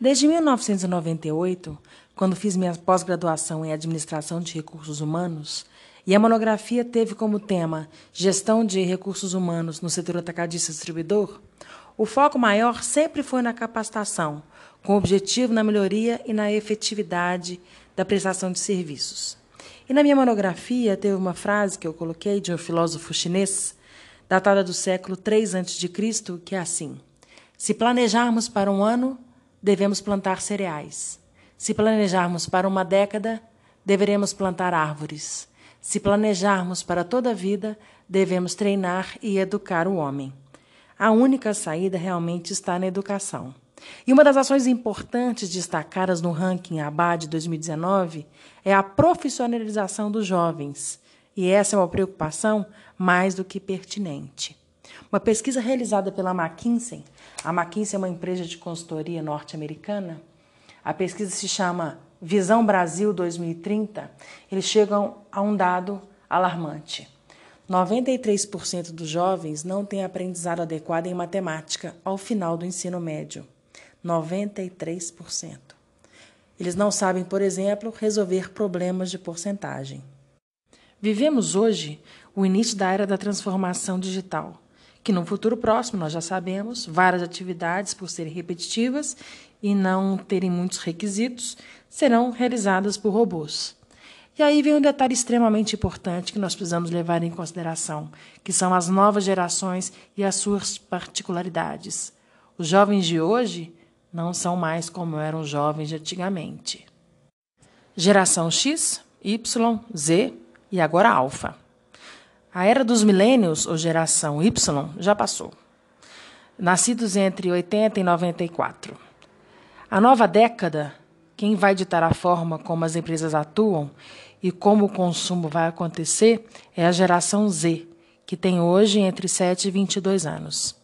Desde 1998, quando fiz minha pós-graduação em Administração de Recursos Humanos, e a monografia teve como tema Gestão de Recursos Humanos no setor atacadista distribuidor, o foco maior sempre foi na capacitação, com objetivo na melhoria e na efetividade da prestação de serviços. E na minha monografia teve uma frase que eu coloquei de um filósofo chinês, datada do século III a.C., que é assim: Se planejarmos para um ano, devemos plantar cereais. Se planejarmos para uma década, deveremos plantar árvores. Se planejarmos para toda a vida, devemos treinar e educar o homem. A única saída realmente está na educação. E uma das ações importantes destacadas no ranking ABAD 2019 é a profissionalização dos jovens. E essa é uma preocupação mais do que pertinente. Uma pesquisa realizada pela McKinsey, a McKinsey é uma empresa de consultoria norte-americana, a pesquisa se chama Visão Brasil 2030, eles chegam a um dado alarmante. 93% dos jovens não têm aprendizado adequado em matemática ao final do ensino médio. 93%. Eles não sabem, por exemplo, resolver problemas de porcentagem. Vivemos hoje o início da era da transformação digital, que no futuro próximo, nós já sabemos, várias atividades, por serem repetitivas e não terem muitos requisitos, serão realizadas por robôs. E aí vem um detalhe extremamente importante que nós precisamos levar em consideração, que são as novas gerações e as suas particularidades. Os jovens de hoje não são mais como eram os jovens de antigamente. Geração X, Y, Z e agora Alfa. A era dos milênios, ou geração Y, já passou. Nascidos entre 80 e 94. A nova década, quem vai ditar a forma como as empresas atuam e como o consumo vai acontecer é a geração Z, que tem hoje entre 7 e 22 anos.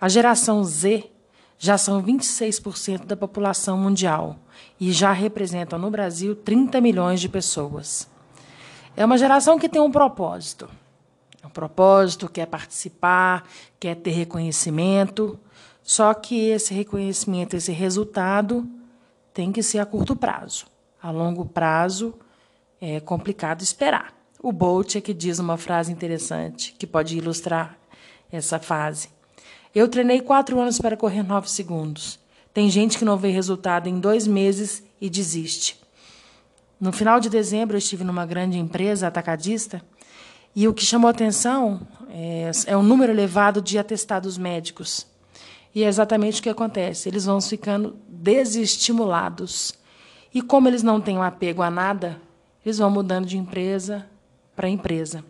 A geração Z já são 26% da população mundial e já representam no Brasil 30 milhões de pessoas. É uma geração que tem um propósito. Um propósito, quer participar, quer ter reconhecimento, só que esse reconhecimento, esse resultado, tem que ser a curto prazo. A longo prazo, é complicado esperar. O Bolt é que diz uma frase interessante que pode ilustrar essa fase. Eu treinei quatro anos para correr nove segundos. Tem gente que não vê resultado em dois meses e desiste. No final de dezembro, eu estive numa grande empresa atacadista e o que chamou atenção é, é o número elevado de atestados médicos. E é exatamente o que acontece. Eles vão ficando desestimulados. E como eles não têm um apego a nada, eles vão mudando de empresa para empresa.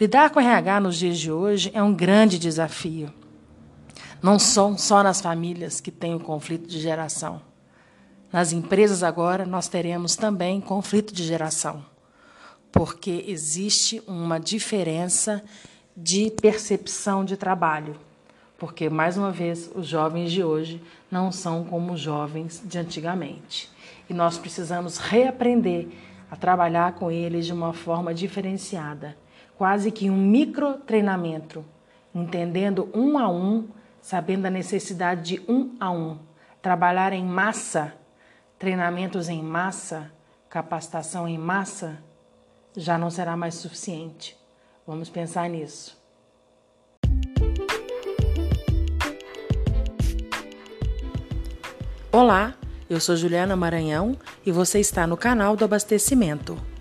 Lidar com RH nos dias de hoje é um grande desafio. Não são só nas famílias que tem o conflito de geração. Nas empresas agora nós teremos também conflito de geração, porque existe uma diferença de percepção de trabalho. Porque, mais uma vez, os jovens de hoje não são como os jovens de antigamente. E nós precisamos reaprender a trabalhar com eles de uma forma diferenciada, quase que um micro treinamento, entendendo um a um, sabendo a necessidade de um a um, trabalhar em massa, treinamentos em massa, capacitação em massa, já não será mais suficiente. Vamos pensar nisso. Olá, eu sou Juliana Maranhão e você está no canal do Abastecimento.